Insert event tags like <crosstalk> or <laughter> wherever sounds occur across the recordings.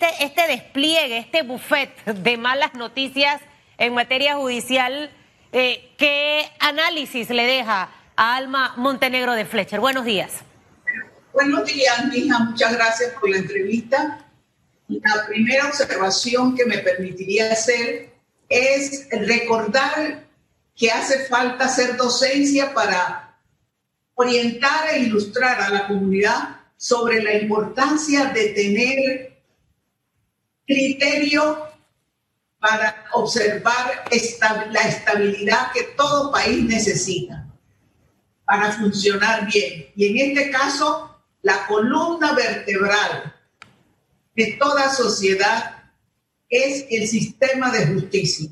este, este despliegue, este buffet de malas noticias en materia judicial, eh, ¿qué análisis le deja a Alma Montenegro de Fletcher? Buenos días. Buenos días, mija. Muchas gracias por la entrevista. La primera observación que me permitiría hacer es recordar que hace falta hacer docencia para orientar e ilustrar a la comunidad sobre la importancia de tener criterio para observar la estabilidad que todo país necesita para funcionar bien. Y en este caso, la columna vertebral de toda sociedad es el sistema de justicia.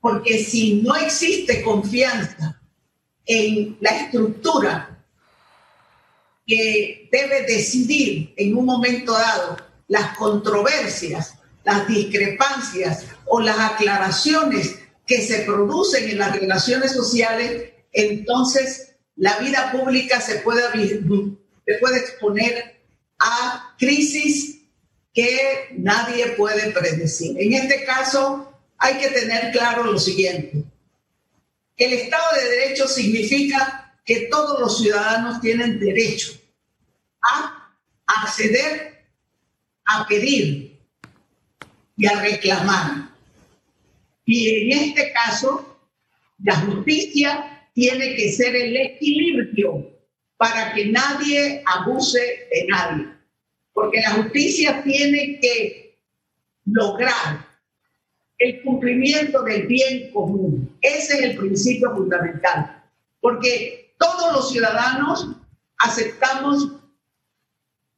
Porque si no existe confianza en la estructura que debe decidir en un momento dado las controversias, las discrepancias o las aclaraciones que se producen en las relaciones sociales, entonces la vida pública se puede, se puede exponer a crisis que nadie puede predecir. En este caso, hay que tener claro lo siguiente. El Estado de Derecho significa que todos los ciudadanos tienen derecho a acceder, a pedir y a reclamar. Y en este caso, la justicia tiene que ser el equilibrio para que nadie abuse de nadie. Porque la justicia tiene que lograr el cumplimiento del bien común. Ese es el principio fundamental, porque todos los ciudadanos aceptamos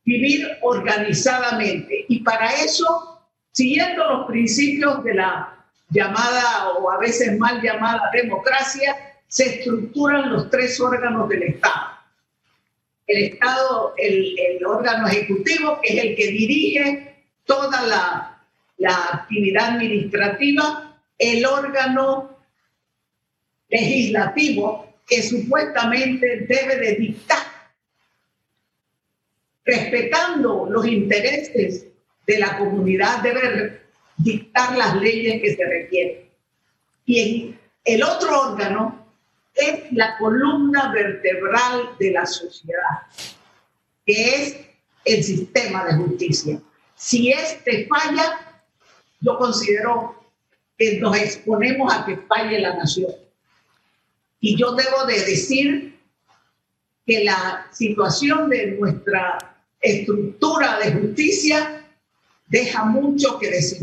vivir organizadamente y para eso, siguiendo los principios de la llamada o a veces mal llamada democracia, se estructuran los tres órganos del Estado. El Estado, el, órgano ejecutivo, que es el que dirige toda la actividad administrativa, el órgano legislativo que supuestamente debe de dictar, respetando los intereses de la comunidad, debe dictar las leyes que se requieren. Y el otro órgano es la columna vertebral de la sociedad, que es el sistema de justicia. Si este falla, yo considero que nos exponemos a que falle la nación. Y yo debo de decir que la situación de nuestra estructura de justicia deja mucho que decir.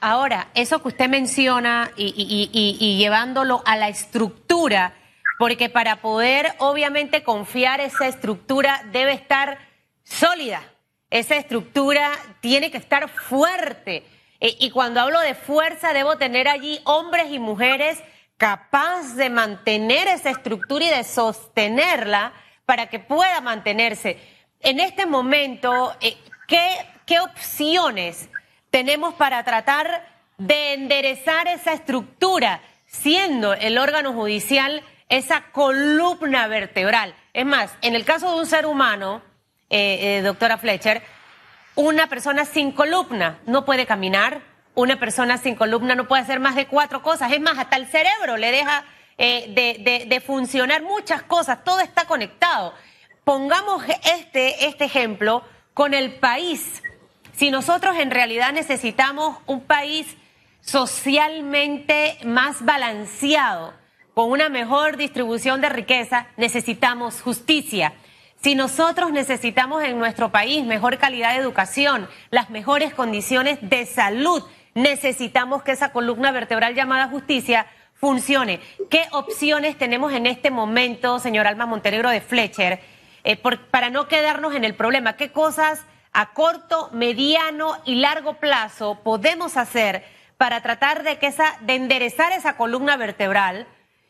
Ahora, eso que usted menciona y, y, llevándolo a la estructura, porque para poder obviamente confiar esa estructura debe estar sólida, esa estructura tiene que estar fuerte. Eh, y cuando hablo de fuerza, debo tener allí hombres y mujeres capaces de mantener esa estructura y de sostenerla para que pueda mantenerse. En este momento, eh, ¿qué, ¿qué opciones tenemos para tratar de enderezar esa estructura, siendo el órgano judicial esa columna vertebral? Es más, en el caso de un ser humano, eh, doctora Fletcher, una persona sin columna no puede caminar, una persona sin columna no puede hacer más de cuatro cosas, es más, hasta el cerebro le deja eh, de, funcionar muchas cosas, todo está conectado. Pongamos este, este ejemplo con el país. Si nosotros en realidad necesitamos un país socialmente más balanceado, con una mejor distribución de riqueza, necesitamos justicia. Si nosotros necesitamos en nuestro país mejor calidad de educación, las mejores condiciones de salud, necesitamos que esa columna vertebral llamada justicia funcione. ¿Qué opciones tenemos en este momento, señor Alma Montenegro de Fletcher, eh, para no quedarnos en el problema? ¿Qué cosas a corto, mediano y largo plazo podemos hacer para tratar de, que esa, de enderezar esa columna vertebral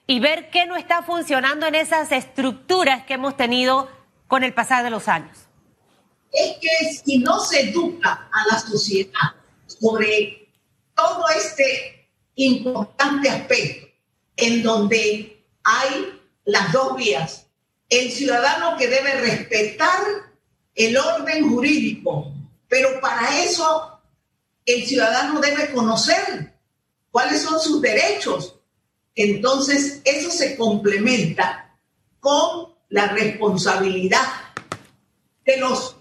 y ver qué no está funcionando en esas estructuras que hemos tenido con el pasar de los años? Es que si no se educa a la sociedad sobre todo este importante aspecto en donde hay las dos vías, el ciudadano que debe respetar el orden jurídico, pero para eso el ciudadano debe conocer cuáles son sus derechos. Entonces, eso se complementa con la responsabilidad de los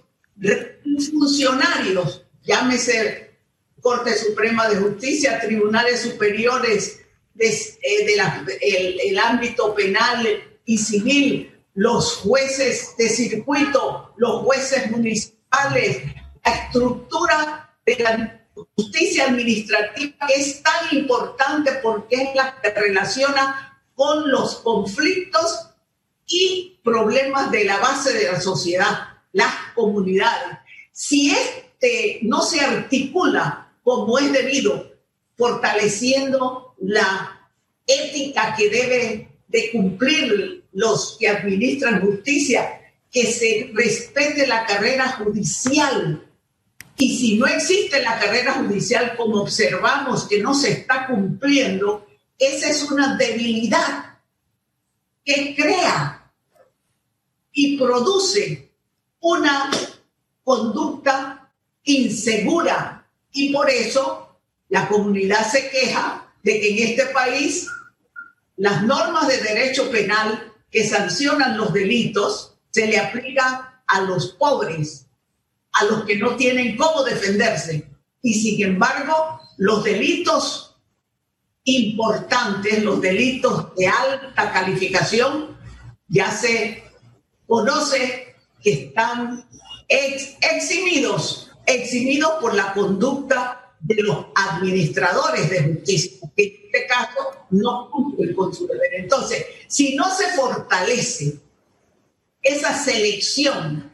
funcionarios, llámese Corte Suprema de Justicia, tribunales superiores del ámbito penal y civil, los jueces de circuito, los jueces municipales, la estructura de la justicia administrativa es tan importante porque es la que relaciona con los conflictos y problemas de la base de la sociedad, las comunidades. Si este no se articula como es debido, fortaleciendo la ética que debe de cumplir los que administran justicia, que se respete la carrera judicial. Y si no existe la carrera judicial como observamos que no se está cumpliendo, esa es una debilidad que crea y produce una conducta insegura. Y por eso la comunidad se queja de que en este país las normas de derecho penal que sancionan los delitos se le aplican a los pobres, a los que no tienen cómo defenderse. Y sin embargo, los delitos importantes, los delitos de alta calificación, ya se conoce que están eximidos, eximidos por la conducta de los administradores de justicia, este caso no cumplen con su deber. Entonces, si no se fortalece esa selección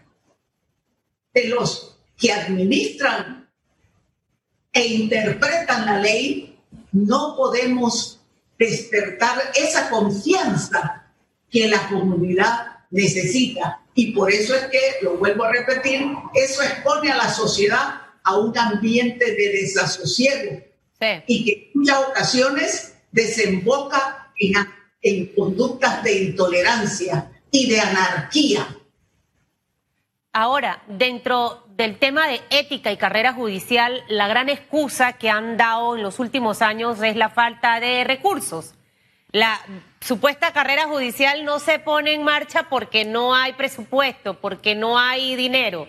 de los que administran e interpretan la ley, no podemos despertar esa confianza que la comunidad necesita. Y por eso es que, lo vuelvo a repetir, eso expone a la sociedad a un ambiente de desasosiego y que en muchas ocasiones desemboca en, en conductas de intolerancia y de anarquía. Ahora, dentro del tema de ética y carrera judicial, la gran excusa que han dado en los últimos años es la falta de recursos. La supuesta carrera judicial no se pone en marcha porque no hay presupuesto, porque no hay dinero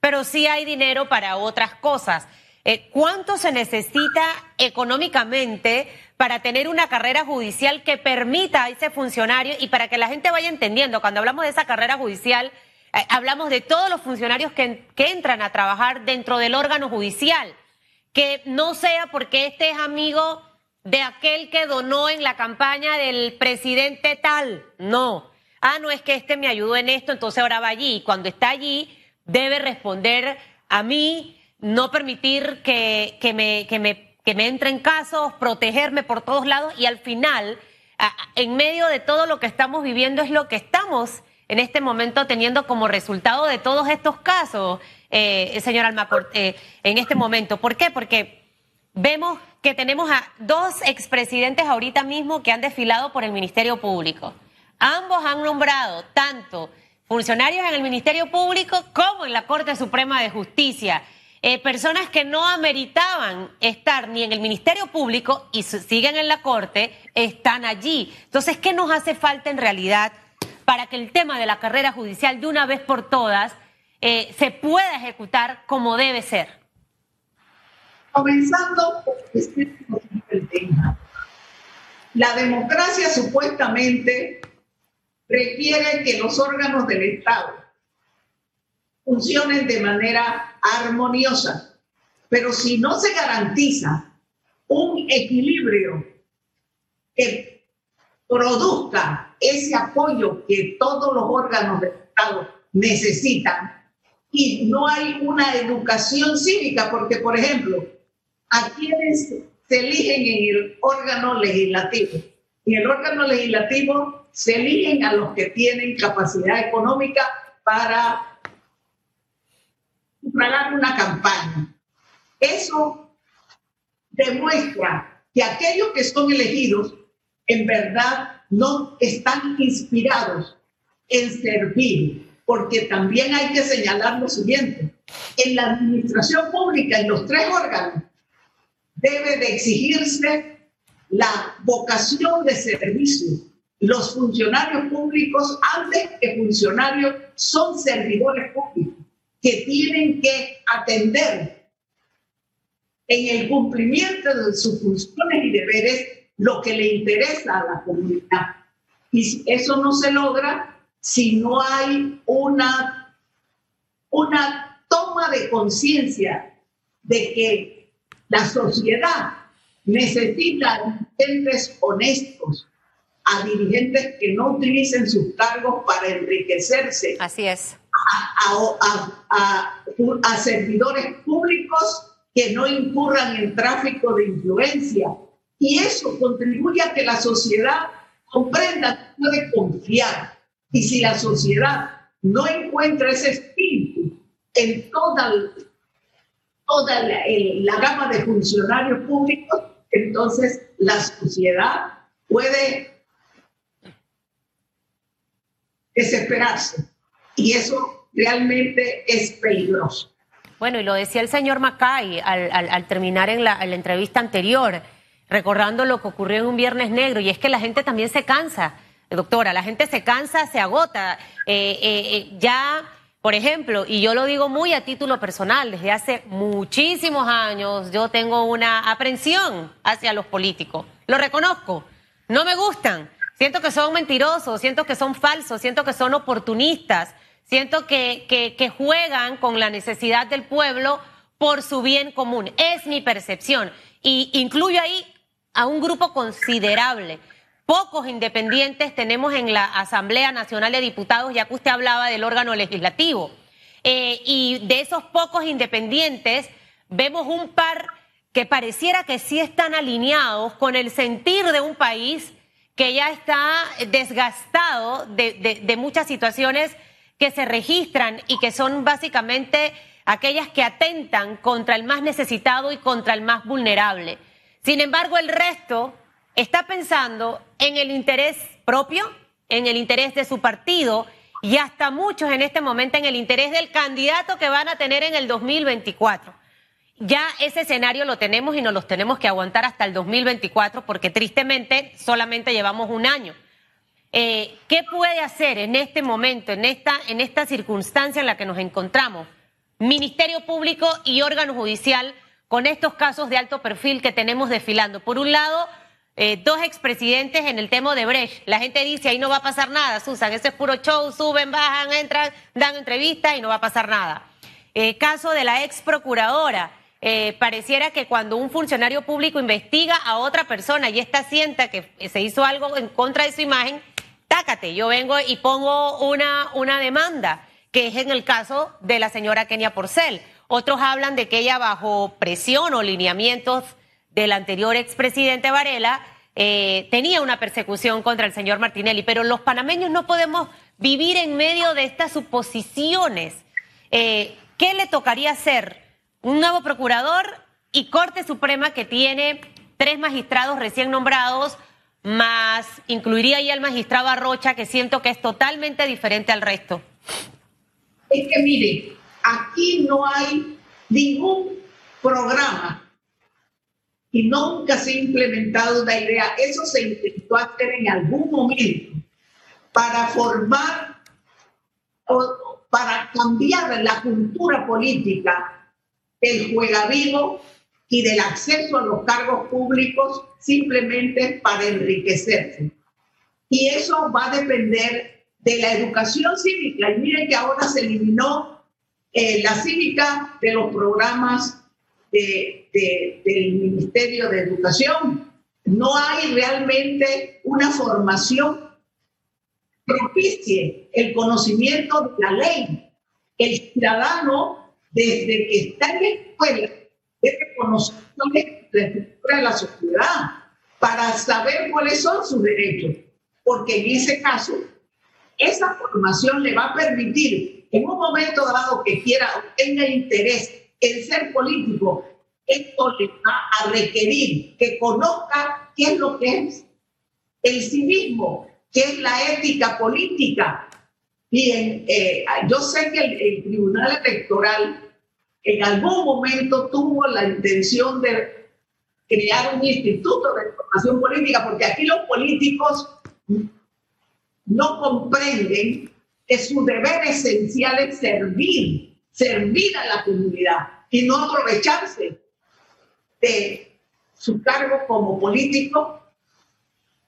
pero sí hay dinero para otras cosas. Eh, ¿Cuánto se necesita económicamente para tener una carrera judicial que permita a ese funcionario y para que la gente vaya entendiendo? Cuando hablamos de esa carrera judicial, eh, hablamos de todos los funcionarios que, que entran a trabajar dentro del órgano judicial. Que no sea porque este es amigo de aquel que donó en la campaña del presidente tal. No. Ah, no es que este me ayudó en esto, entonces ahora va allí. Y cuando está allí, debe responder a mí, no permitir que, me, que, me, que me entren casos, protegerme por todos lados y al final, en medio de todo lo que estamos viviendo, es lo que estamos en este momento teniendo como resultado de todos estos casos, eh, señor Almacor, eh, en este momento. ¿Por qué? Porque vemos que tenemos a dos expresidentes ahorita mismo que han desfilado por el Ministerio Público. Ambos han nombrado tanto funcionarios en el Ministerio Público como en la Corte Suprema de Justicia. Eh, personas que no ameritaban estar ni en el Ministerio Público y siguen en la Corte, están allí. Entonces, ¿qué nos hace falta en realidad para que el tema de la carrera judicial de una vez por todas eh, se pueda ejecutar como debe ser? Comenzando por el tema. La democracia supuestamente requiere que los órganos del Estado funcionen de manera armoniosa. Pero si no se garantiza un equilibrio que produzca ese apoyo que todos los órganos del Estado necesitan, y no hay una educación cívica, porque, por ejemplo, a quienes se eligen en el órgano legislativo, en el órgano legislativo se eligen a los que tienen capacidad económica para una campaña. Eso demuestra que aquellos que son elegidos en verdad no están inspirados en servir, porque también hay que señalar lo siguiente. En la administración pública, en los tres órganos, debe de exigirse la vocación de servicio. Los funcionarios públicos, antes que funcionarios, son servidores públicos que tienen que atender en el cumplimiento de sus funciones y deberes lo que le interesa a la comunidad. Y eso no se logra si no hay una, una toma de conciencia de que la sociedad necesita dirigentes honestos, a dirigentes que no utilicen sus cargos para enriquecerse. Así es. A, a, servidores públicos que no incurran en tráfico de influencia. Y eso contribuye a que la sociedad comprenda que puede confiar. Y si la sociedad no encuentra ese espíritu en toda, toda la, la gama de funcionarios públicos, entonces la sociedad puede desesperarse. Y eso realmente es peligroso. Bueno, y lo decía el señor Macay al, terminar en la, entrevista anterior, recordando lo que ocurrió en un Viernes Negro, y es que la gente también se cansa, doctora, la gente se cansa, se agota. Eh, eh, eh, ya, por ejemplo, y yo lo digo muy a título personal, desde hace muchísimos años yo tengo una aprensión hacia los políticos, lo reconozco, no me gustan Siento que son mentirosos, siento que son falsos, siento que son oportunistas, siento que, que, juegan con la necesidad del pueblo por su bien común. Es mi percepción. Y incluyo ahí a un grupo considerable. Pocos independientes tenemos en la Asamblea Nacional de Diputados, ya que usted hablaba del órgano legislativo. Eh, y de esos pocos independientes, vemos un par que pareciera que sí están alineados con el sentir de un país que ya está desgastado de, muchas situaciones que se registran y que son básicamente aquellas que atentan contra el más necesitado y contra el más vulnerable. Sin embargo, el resto está pensando en el interés propio, en el interés de su partido y hasta muchos en este momento en el interés del candidato que van a tener en el 2024 ya ese escenario lo tenemos y nos los tenemos que aguantar hasta el 2024 porque tristemente solamente llevamos un año. Eh, ¿Qué puede hacer en este momento, en esta, en esta circunstancia en la que nos encontramos, Ministerio Público y órgano judicial con estos casos de alto perfil que tenemos desfilando? Por un lado, eh, dos expresidentes en el tema de Brecht. La gente dice, ahí no va a pasar nada, Susan, ese es puro show, suben, bajan, entran, dan entrevistas y no va a pasar nada. Eh, caso de la ex procuradora eh, pareciera que cuando un funcionario público investiga a otra persona y esta sienta que se hizo algo en contra de su imagen, tácate, yo vengo y pongo una, una demanda, que es en el caso de la señora Kenia Porcel. Otros hablan de que ella bajo presión o lineamientos del anterior expresidente Varela eh, tenía una persecución contra el señor Martinelli, pero los panameños no podemos vivir en medio de estas suposiciones. Eh, ¿Qué le tocaría hacer? un nuevo procurador y Corte Suprema que tiene tres magistrados recién nombrados, más incluiría ahí al magistrado Arrocha, que siento que es totalmente diferente al resto. Es que mire, aquí no hay ningún programa y nunca se ha implementado una idea. Eso se intentó hacer en algún momento para formar o para cambiar la cultura política del juega vivo y del acceso a los cargos públicos simplemente para enriquecerse. Y eso va a depender de la educación cívica. Y miren que ahora se eliminó eh, la cívica de los programas de, del Ministerio de Educación. No hay realmente una formación propicie el conocimiento de la ley. El ciudadano desde que está en la escuela, conocer la estructura de la sociedad para saber cuáles son sus derechos, porque en ese caso, esa formación le va a permitir, en un momento dado que quiera o tenga interés en ser político, esto le va a requerir que conozca qué es lo que es el civismo, qué es la ética política, Bien, eh, yo sé que el, Tribunal Electoral en algún momento tuvo la intención de crear un instituto de formación política, porque aquí los políticos no comprenden que su deber esencial es servir, servir a la comunidad y no aprovecharse de su cargo como político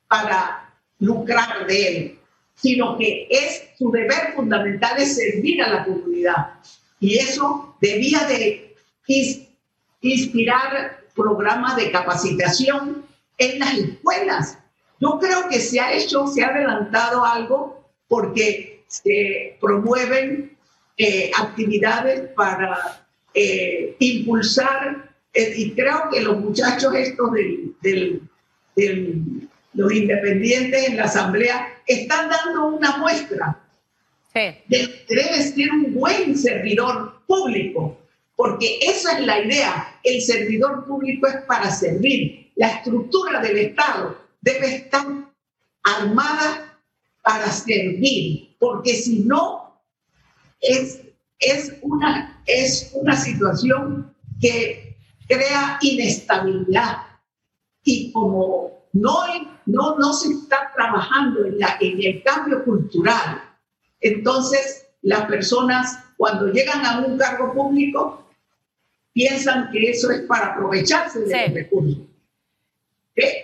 para lucrar de él, sino que es su deber fundamental servir a la comunidad. Y eso debía de inspirar programas de capacitación en las escuelas. Yo creo que se ha hecho, se ha adelantado algo porque se promueven eh, actividades para eh, impulsar, eh, y creo que los muchachos estos del, los independientes en la asamblea están dando una muestra de que debe ser un buen servidor público, porque esa es la idea. El servidor público es para servir. La estructura del Estado debe estar armada para servir, porque si no, es, es, una, es una situación que crea inestabilidad. Y como no, no, no se está trabajando en, la, en el cambio cultural, entonces las personas cuando llegan a un cargo público piensan que eso es para aprovecharse de los recursos.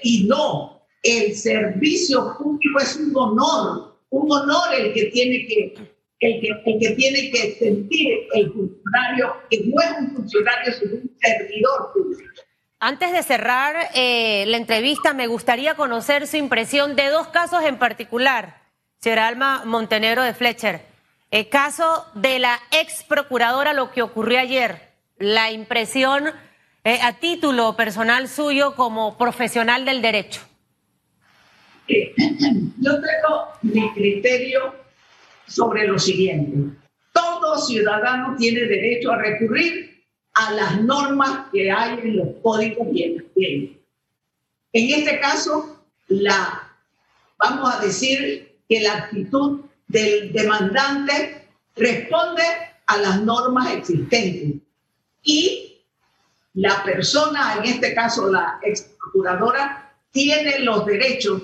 Y no, el servicio público es un honor, un honor el que tiene que, el que, el que, tiene que sentir el funcionario, que no es un funcionario, sino un servidor público. Antes de cerrar eh, la entrevista, me gustaría conocer su impresión de dos casos en particular, señora Alma Montenegro de Fletcher. El caso de la ex procuradora, lo que ocurrió ayer, la impresión eh, a título personal suyo como profesional del derecho? <clears throat> Yo tengo mi criterio sobre lo siguiente. Todo ciudadano tiene derecho a recurrir a las normas que hay en los códigos bienes. En este caso, la, vamos a decir que la actitud del demandante responde a las normas existentes y la persona, en este caso la ex procuradora, tiene los derechos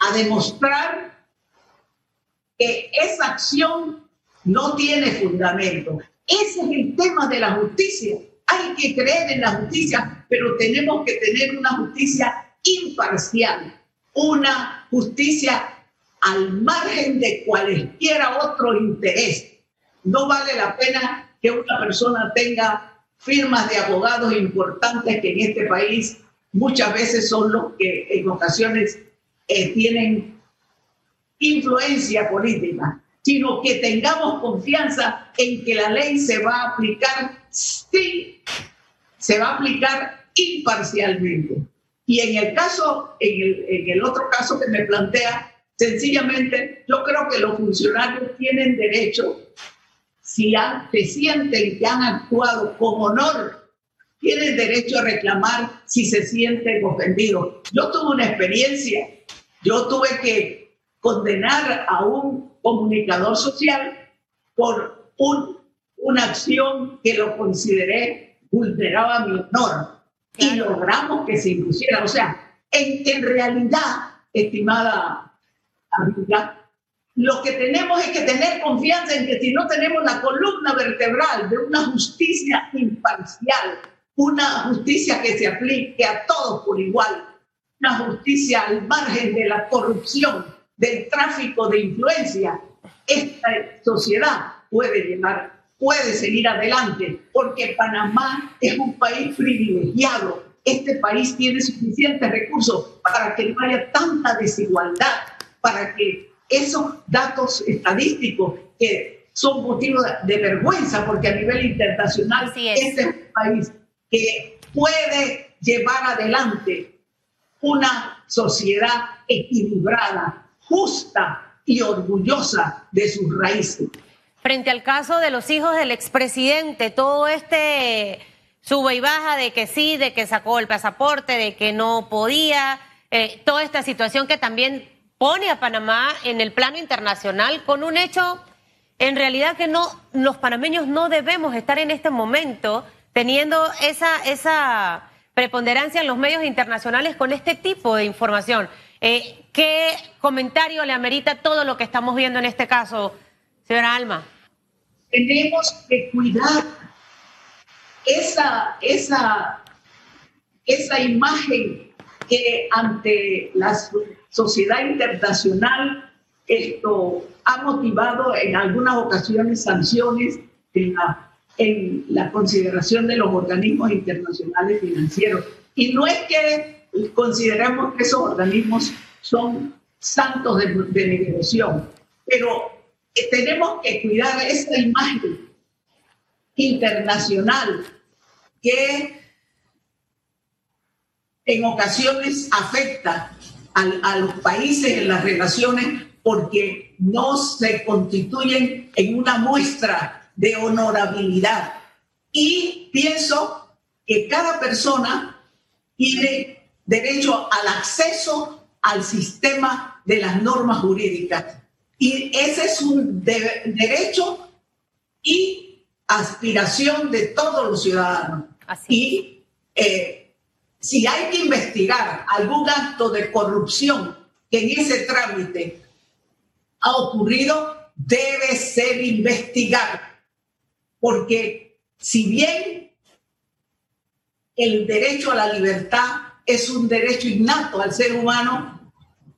a demostrar que esa acción no tiene fundamento. Ese es el tema de la justicia. Hay que creer en la justicia, pero tenemos que tener una justicia imparcial, una justicia al margen de cualquiera otro interés. No vale la pena que una persona tenga firmas de abogados importantes que en este país muchas veces son los que en ocasiones eh, tienen influencia política, sino que tengamos confianza en que la ley se va a aplicar, sí, se va a aplicar imparcialmente. Y en el caso, en el otro caso que me plantea, sencillamente yo creo que los funcionarios tienen derecho si se sienten que han actuado con honor, tienen derecho a reclamar si se sienten ofendidos. Yo tuve una experiencia, yo tuve que condenar a un comunicador social por un, una acción que lo consideré vulneraba mi honor y logramos que se impusiera. O sea, en, en realidad, estimada amiga, lo que tenemos es que tener confianza en que si no tenemos la columna vertebral de una justicia imparcial, una justicia que se aplique a todos por igual, una justicia al margen de la corrupción, del tráfico de influencia, esta sociedad puede llegar, puede seguir adelante, porque Panamá es un país privilegiado. Este país tiene suficientes recursos para que no haya tanta desigualdad, para que esos datos estadísticos que son motivo de vergüenza porque a nivel internacional este es un país que puede llevar adelante una sociedad equilibrada, justa y orgullosa de sus raíces. Frente al caso de los hijos del expresidente, todo este sube y baja de que sí, de que sacó el pasaporte, de que no podía, eh, toda esta situación que también pone a Panamá en el plano internacional con un hecho en realidad que no los panameños no debemos estar en este momento teniendo esa esa preponderancia en los medios internacionales con este tipo de información. Eh, ¿Qué comentario le amerita todo lo que estamos viendo en este caso, señora Alma? Tenemos que cuidar esa, esa, esa imagen que ante la sociedad internacional esto ha motivado en algunas ocasiones sanciones en la, en la consideración de los organismos internacionales financieros. Y no es que consideremos que esos organismos son santos de, de negociación, pero tenemos que cuidar esa imagen internacional que en ocasiones afecta a, a, los países en las relaciones porque no se constituyen en una muestra de honorabilidad. Y pienso que cada persona tiene derecho al acceso al sistema de las normas jurídicas. Y ese es un derecho y aspiración de todos los ciudadanos. Y eh, si hay que investigar algún acto de corrupción que en ese trámite ha ocurrido debe ser investigado, porque si bien el derecho a la libertad es un derecho innato al ser humano,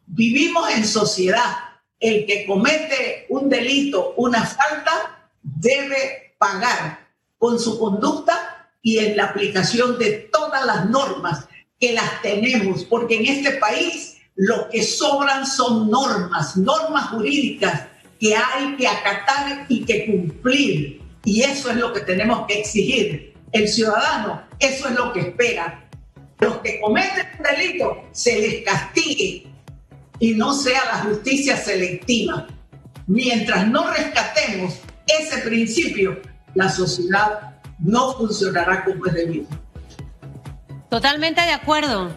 vivimos en sociedad. El que comete un delito, una falta, debe pagar con su conducta y en la aplicación de todas las normas que las tenemos, porque en este país lo que sobran son normas, normas jurídicas que hay que acatar y que cumplir. Y eso es lo que tenemos que exigir. El ciudadano, eso es lo que espera. Los que cometen un delito se les castigue y no sea la justicia selectiva. Mientras no rescatemos ese principio, la sociedad no funcionará como es debido. Totalmente de acuerdo.